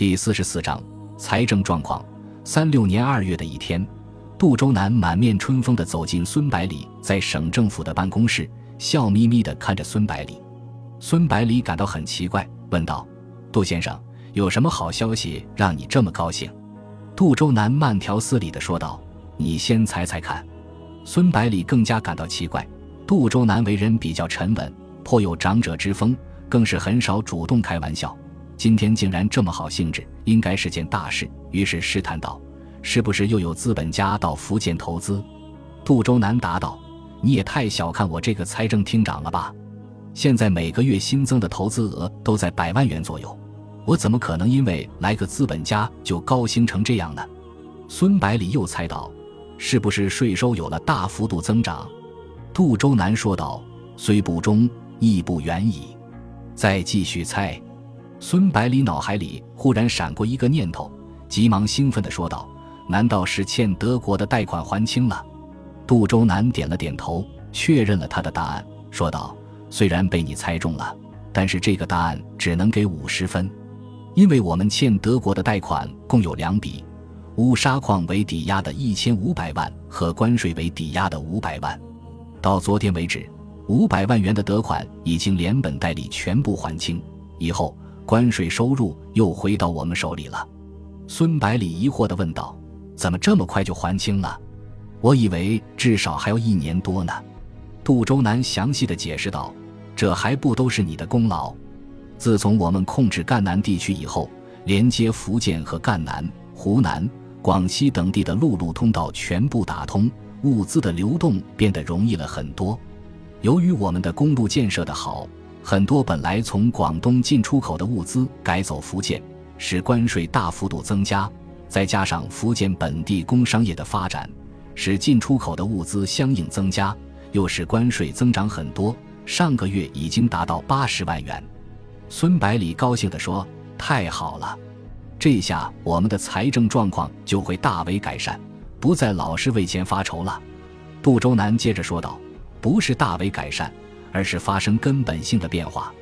第四十四章财政状况。三六年二月的一天，杜周南满面春风地走进孙百里在省政府的办公室，笑眯眯地看着孙百里。孙百里感到很奇怪，问道：“杜先生，有什么好消息让你这么高兴？”杜周南慢条斯理地说道：“你先猜猜看。”孙百里更加感到奇怪。杜周南为人比较沉稳，颇有长者之风，更是很少主动开玩笑。今天竟然这么好兴致，应该是件大事。于是试探道：“是不是又有资本家到福建投资？”杜周南答道：“你也太小看我这个财政厅长了吧！现在每个月新增的投资额都在百万元左右，我怎么可能因为来个资本家就高兴成这样呢？”孙百里又猜到：“是不是税收有了大幅度增长？”杜周南说道：“虽不中，亦不远矣。”再继续猜。孙百里脑海里忽然闪过一个念头，急忙兴奋地说道：“难道是欠德国的贷款还清了？”杜周南点了点头，确认了他的答案，说道：“虽然被你猜中了，但是这个答案只能给五十分，因为我们欠德国的贷款共有两笔：乌沙矿为抵押的一千五百万和关税为抵押的五百万。到昨天为止，五百万元的德款已经连本带利全部还清，以后。”关税收入又回到我们手里了，孙百里疑惑地问道：“怎么这么快就还清了？我以为至少还要一年多呢。”杜周南详细的解释道：“这还不都是你的功劳？自从我们控制赣南地区以后，连接福建和赣南、湖南、广西等地的陆路通道全部打通，物资的流动变得容易了很多。由于我们的公路建设的好。”很多本来从广东进出口的物资改走福建，使关税大幅度增加。再加上福建本地工商业的发展，使进出口的物资相应增加，又使关税增长很多。上个月已经达到八十万元。孙百里高兴地说：“太好了，这下我们的财政状况就会大为改善，不再老是为钱发愁了。”杜周南接着说道：“不是大为改善。”而是发生根本性的变化。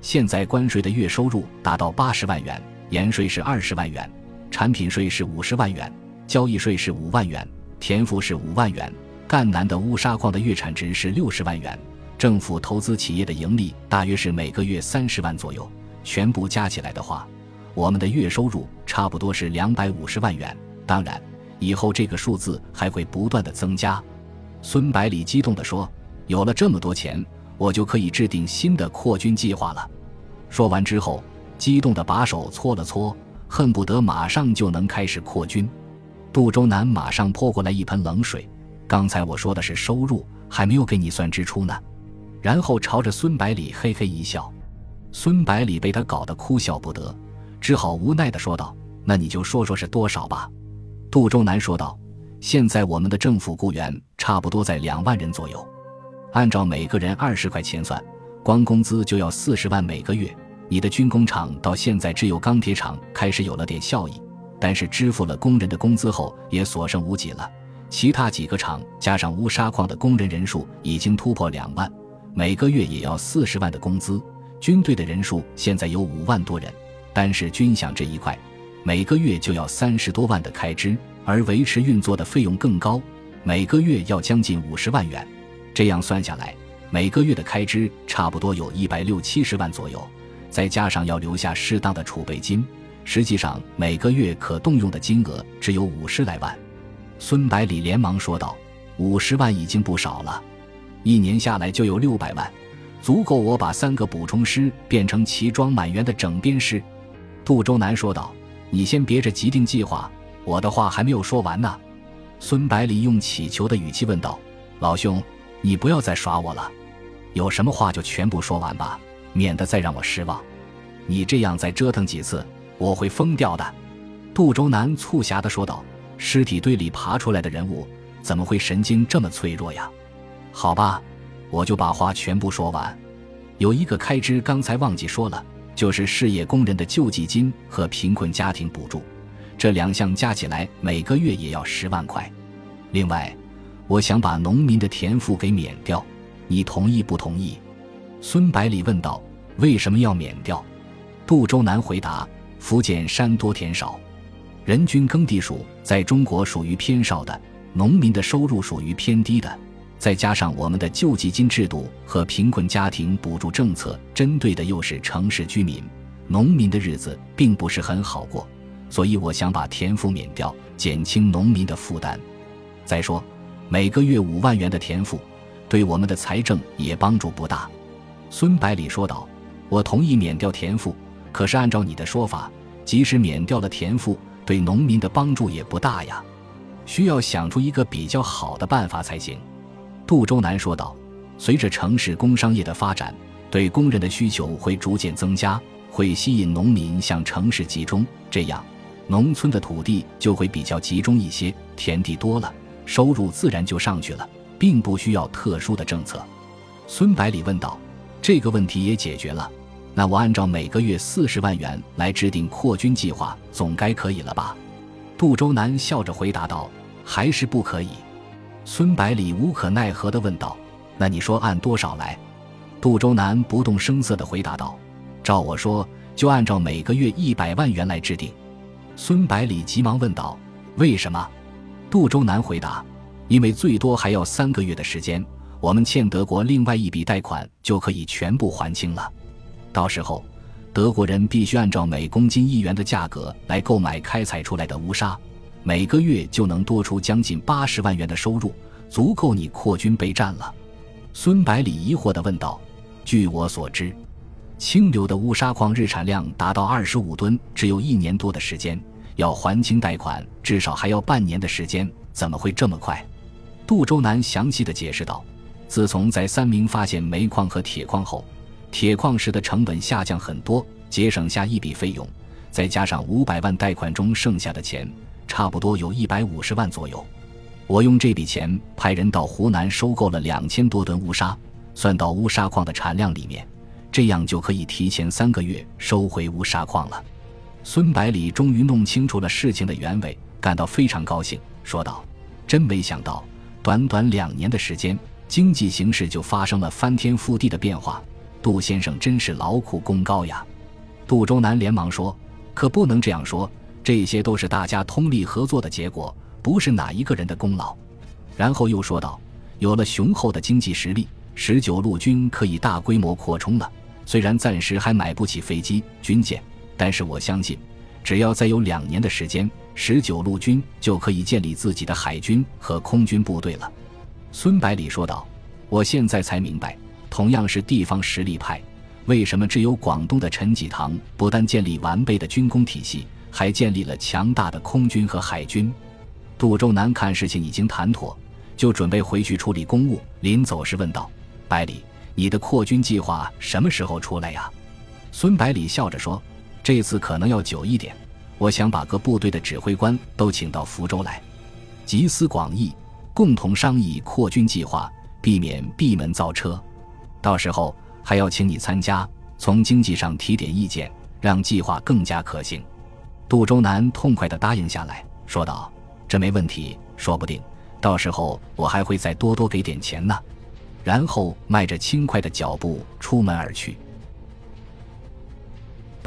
现在关税的月收入达到八十万元，盐税是二十万元，产品税是五十万元，交易税是五万元，田赋是五万元。赣南的乌沙矿的月产值是六十万元，政府投资企业的盈利大约是每个月三十万左右。全部加起来的话，我们的月收入差不多是两百五十万元。当然，以后这个数字还会不断的增加。孙百里激动地说：“有了这么多钱！”我就可以制定新的扩军计划了。说完之后，激动的把手搓了搓，恨不得马上就能开始扩军。杜周南马上泼过来一盆冷水：“刚才我说的是收入，还没有给你算支出呢。”然后朝着孙百里嘿嘿一笑。孙百里被他搞得哭笑不得，只好无奈地说道：“那你就说说是多少吧。”杜周南说道：“现在我们的政府雇员差不多在两万人左右。”按照每个人二十块钱算，光工资就要四十万每个月。你的军工厂到现在只有钢铁厂开始有了点效益，但是支付了工人的工资后也所剩无几了。其他几个厂加上乌沙矿的工人人数已经突破两万，每个月也要四十万的工资。军队的人数现在有五万多人，但是军饷这一块，每个月就要三十多万的开支，而维持运作的费用更高，每个月要将近五十万元。这样算下来，每个月的开支差不多有一百六七十万左右，再加上要留下适当的储备金，实际上每个月可动用的金额只有五十来万。孙百里连忙说道：“五十万已经不少了，一年下来就有六百万，足够我把三个补充师变成齐装满员的整编师。”杜周南说道：“你先别着急定计划，我的话还没有说完呢。”孙百里用乞求的语气问道：“老兄。”你不要再耍我了，有什么话就全部说完吧，免得再让我失望。你这样再折腾几次，我会疯掉的。”杜周南促狭地说道。“尸体堆里爬出来的人物，怎么会神经这么脆弱呀？”好吧，我就把话全部说完。有一个开支刚才忘记说了，就是事业工人的救济金和贫困家庭补助，这两项加起来每个月也要十万块。另外。我想把农民的田赋给免掉，你同意不同意？孙百里问道。为什么要免掉？杜周南回答：福建山多田少，人均耕地数在中国属于偏少的，农民的收入属于偏低的。再加上我们的救济金制度和贫困家庭补助政策针对的又是城市居民，农民的日子并不是很好过，所以我想把田赋免掉，减轻农民的负担。再说，每个月五万元的田赋，对我们的财政也帮助不大。孙百里说道：“我同意免掉田赋，可是按照你的说法，即使免掉了田赋，对农民的帮助也不大呀，需要想出一个比较好的办法才行。”杜周南说道：“随着城市工商业的发展，对工人的需求会逐渐增加，会吸引农民向城市集中，这样，农村的土地就会比较集中一些，田地多了，收入自然就上去了，并不需要特殊的政策。”孙百里问道：“这个问题也解决了，那我按照每个月四十万元来制定扩军计划，总该可以了吧？”杜周南笑着回答道：“还是不可以。”孙百里无可奈何地问道：“那你说按多少来？”杜周南不动声色地回答道：“照我说，就按照每个月一百万元来制定。”孙百里急忙问道：“为什么？”杜周南回答：“因为最多还要三个月的时间，我们欠德国另外一笔贷款就可以全部还清了。到时候，德国人必须按照每公斤一元的价格来购买开采出来的乌砂。”每个月就能多出将近八十万元的收入，足够你扩军备战了。孙百里疑惑地问道：“据我所知，清流的乌砂矿日产量达到二十五吨，只有一年多的时间，要还清贷款至少还要半年的时间，怎么会这么快？”杜周南详细的解释道：“自从在三明发现煤矿和铁矿后，铁矿石的成本下降很多，节省下一笔费用，再加上五百万贷款中剩下的钱。”差不多有一百五十万左右，我用这笔钱派人到湖南收购了两千多吨乌砂，算到乌砂矿的产量里面，这样就可以提前三个月收回乌砂矿了。孙百里终于弄清楚了事情的原委，感到非常高兴，说道：“真没想到，短短两年的时间，经济形势就发生了翻天覆地的变化。杜先生真是劳苦功高呀！”杜周南连忙说：“可不能这样说。”这些都是大家通力合作的结果，不是哪一个人的功劳。然后又说道：“有了雄厚的经济实力，十九路军可以大规模扩充了。虽然暂时还买不起飞机、军舰，但是我相信，只要再有两年的时间，十九路军就可以建立自己的海军和空军部队了。”孙百里说道：“我现在才明白，同样是地方实力派，为什么只有广东的陈济棠不但建立完备的军工体系。”还建立了强大的空军和海军。杜周南看事情已经谈妥，就准备回去处理公务。临走时问道：“百里，你的扩军计划什么时候出来呀？”孙百里笑着说：“这次可能要久一点。我想把各部队的指挥官都请到福州来，集思广益，共同商议扩军计划，避免闭门造车。到时候还要请你参加，从经济上提点意见，让计划更加可行。”杜周南痛快地答应下来，说道：“这没问题，说不定到时候我还会再多多给点钱呢。”然后迈着轻快的脚步出门而去。